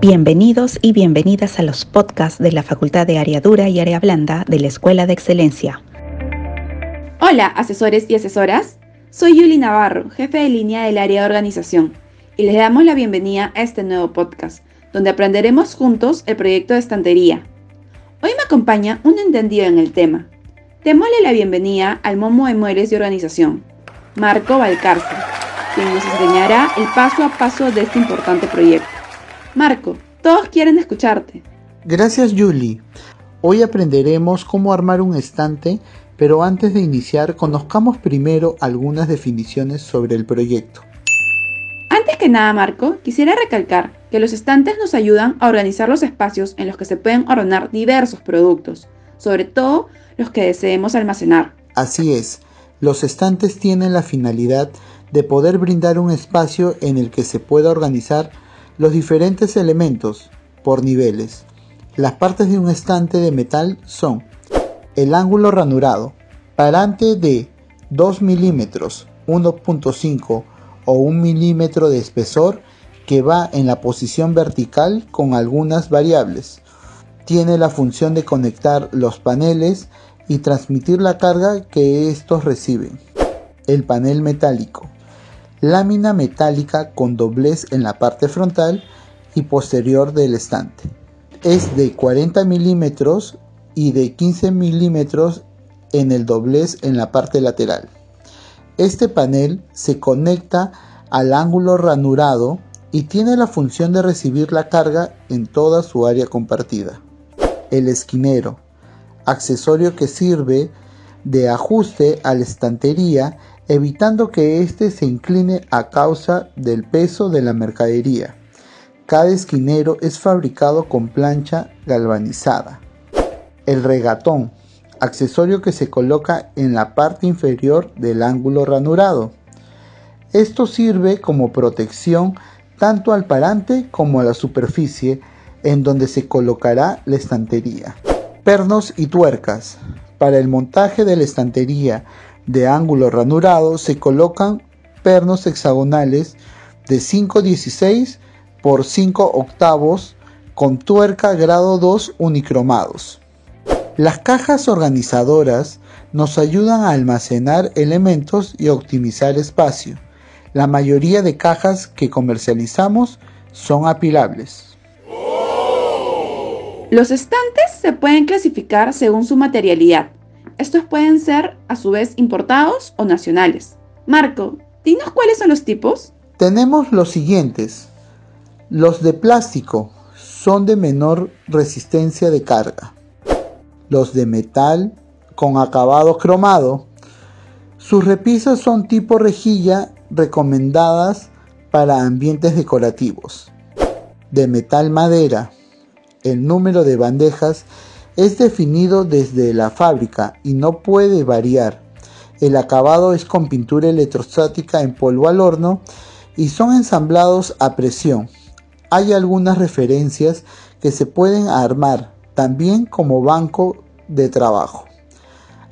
Bienvenidos y bienvenidas a los podcasts de la Facultad de Área Dura y Área Blanda de la Escuela de Excelencia. Hola, asesores y asesoras. Soy Yuli Navarro, jefe de línea del área de organización, y les damos la bienvenida a este nuevo podcast, donde aprenderemos juntos el proyecto de estantería. Hoy me acompaña un entendido en el tema. Démosle la bienvenida al Momo de Muebles de Organización, Marco Valcárcel, quien nos enseñará el paso a paso de este importante proyecto. Marco, todos quieren escucharte. Gracias Julie. Hoy aprenderemos cómo armar un estante, pero antes de iniciar conozcamos primero algunas definiciones sobre el proyecto. Antes que nada, Marco, quisiera recalcar que los estantes nos ayudan a organizar los espacios en los que se pueden ordenar diversos productos, sobre todo los que deseemos almacenar. Así es, los estantes tienen la finalidad de poder brindar un espacio en el que se pueda organizar los diferentes elementos por niveles. Las partes de un estante de metal son el ángulo ranurado, parante de 2 milímetros, 1.5 o 1 milímetro de espesor que va en la posición vertical con algunas variables. Tiene la función de conectar los paneles y transmitir la carga que estos reciben. El panel metálico lámina metálica con doblez en la parte frontal y posterior del estante. Es de 40 milímetros y de 15 milímetros en el doblez en la parte lateral. Este panel se conecta al ángulo ranurado y tiene la función de recibir la carga en toda su área compartida. El esquinero, accesorio que sirve de ajuste a la estantería evitando que éste se incline a causa del peso de la mercadería. Cada esquinero es fabricado con plancha galvanizada. El regatón, accesorio que se coloca en la parte inferior del ángulo ranurado. Esto sirve como protección tanto al parante como a la superficie en donde se colocará la estantería. Pernos y tuercas. Para el montaje de la estantería de ángulo ranurado se colocan pernos hexagonales de 5.16 por 5 octavos con tuerca grado 2 unicromados. Las cajas organizadoras nos ayudan a almacenar elementos y optimizar espacio. La mayoría de cajas que comercializamos son apilables. Los estantes se pueden clasificar según su materialidad estos pueden ser a su vez importados o nacionales. Marco, dinos cuáles son los tipos. Tenemos los siguientes. Los de plástico son de menor resistencia de carga. Los de metal con acabado cromado. Sus repisas son tipo rejilla recomendadas para ambientes decorativos. De metal madera. El número de bandejas es definido desde la fábrica y no puede variar. El acabado es con pintura electrostática en polvo al horno y son ensamblados a presión. Hay algunas referencias que se pueden armar también como banco de trabajo.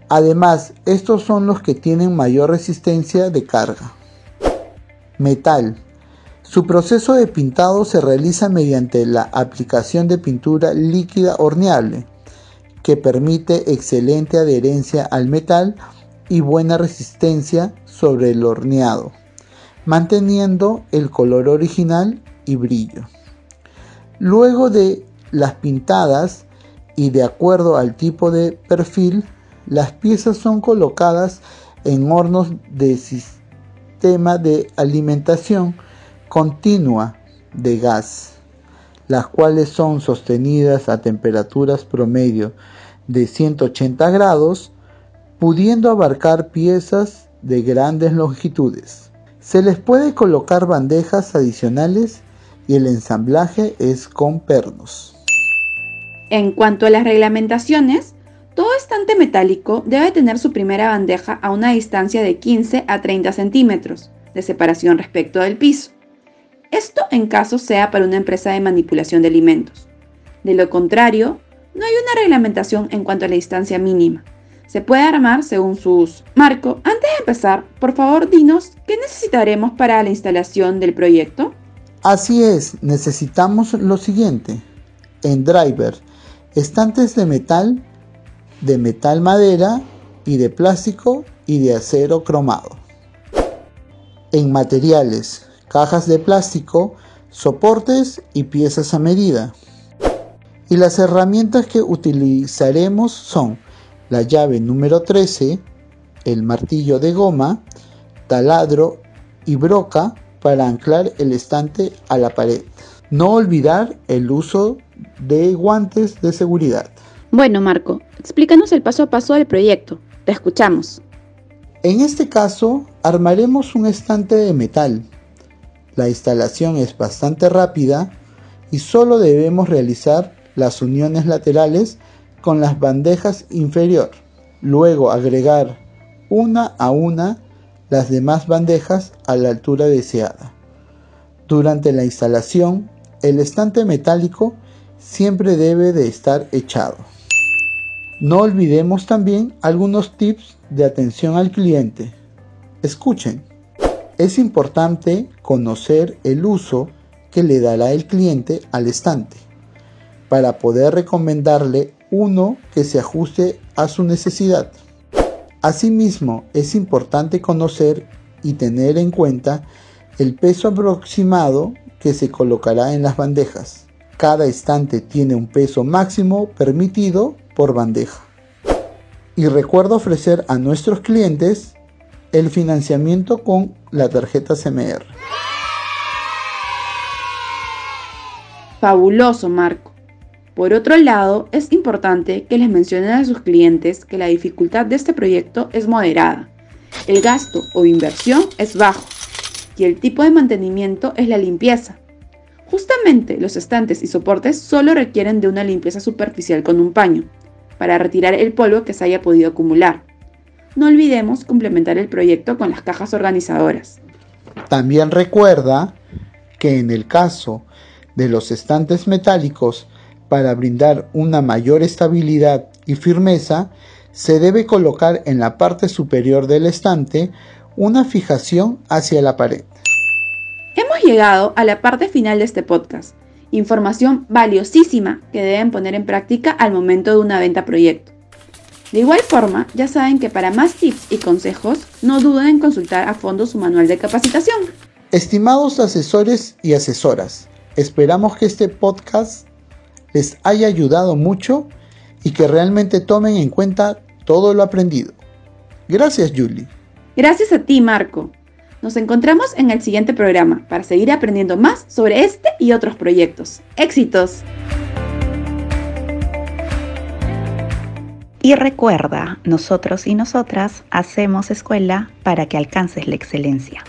Además, estos son los que tienen mayor resistencia de carga. Metal. Su proceso de pintado se realiza mediante la aplicación de pintura líquida horneable que permite excelente adherencia al metal y buena resistencia sobre el horneado, manteniendo el color original y brillo. Luego de las pintadas y de acuerdo al tipo de perfil, las piezas son colocadas en hornos de sistema de alimentación continua de gas las cuales son sostenidas a temperaturas promedio de 180 grados, pudiendo abarcar piezas de grandes longitudes. Se les puede colocar bandejas adicionales y el ensamblaje es con pernos. En cuanto a las reglamentaciones, todo estante metálico debe tener su primera bandeja a una distancia de 15 a 30 centímetros de separación respecto del piso. Esto en caso sea para una empresa de manipulación de alimentos. De lo contrario, no hay una reglamentación en cuanto a la distancia mínima. Se puede armar según su uso. Marco, antes de empezar, por favor dinos qué necesitaremos para la instalación del proyecto. Así es, necesitamos lo siguiente. En driver, estantes de metal, de metal madera y de plástico y de acero cromado. En materiales, cajas de plástico, soportes y piezas a medida. Y las herramientas que utilizaremos son la llave número 13, el martillo de goma, taladro y broca para anclar el estante a la pared. No olvidar el uso de guantes de seguridad. Bueno, Marco, explícanos el paso a paso del proyecto. Te escuchamos. En este caso, armaremos un estante de metal. La instalación es bastante rápida y solo debemos realizar las uniones laterales con las bandejas inferior. Luego agregar una a una las demás bandejas a la altura deseada. Durante la instalación, el estante metálico siempre debe de estar echado. No olvidemos también algunos tips de atención al cliente. Escuchen. Es importante conocer el uso que le dará el cliente al estante para poder recomendarle uno que se ajuste a su necesidad. Asimismo, es importante conocer y tener en cuenta el peso aproximado que se colocará en las bandejas. Cada estante tiene un peso máximo permitido por bandeja. Y recuerda ofrecer a nuestros clientes el financiamiento con la tarjeta CMR. Fabuloso, Marco. Por otro lado, es importante que les mencionen a sus clientes que la dificultad de este proyecto es moderada, el gasto o inversión es bajo y el tipo de mantenimiento es la limpieza. Justamente los estantes y soportes solo requieren de una limpieza superficial con un paño, para retirar el polvo que se haya podido acumular. No olvidemos complementar el proyecto con las cajas organizadoras. También recuerda que en el caso de los estantes metálicos para brindar una mayor estabilidad y firmeza, se debe colocar en la parte superior del estante una fijación hacia la pared. Hemos llegado a la parte final de este podcast. Información valiosísima que deben poner en práctica al momento de una venta proyecto. De igual forma, ya saben que para más tips y consejos, no duden en consultar a fondo su manual de capacitación. Estimados asesores y asesoras, esperamos que este podcast les haya ayudado mucho y que realmente tomen en cuenta todo lo aprendido. Gracias, Julie. Gracias a ti, Marco. Nos encontramos en el siguiente programa para seguir aprendiendo más sobre este y otros proyectos. ¡Éxitos! Y recuerda, nosotros y nosotras hacemos escuela para que alcances la excelencia.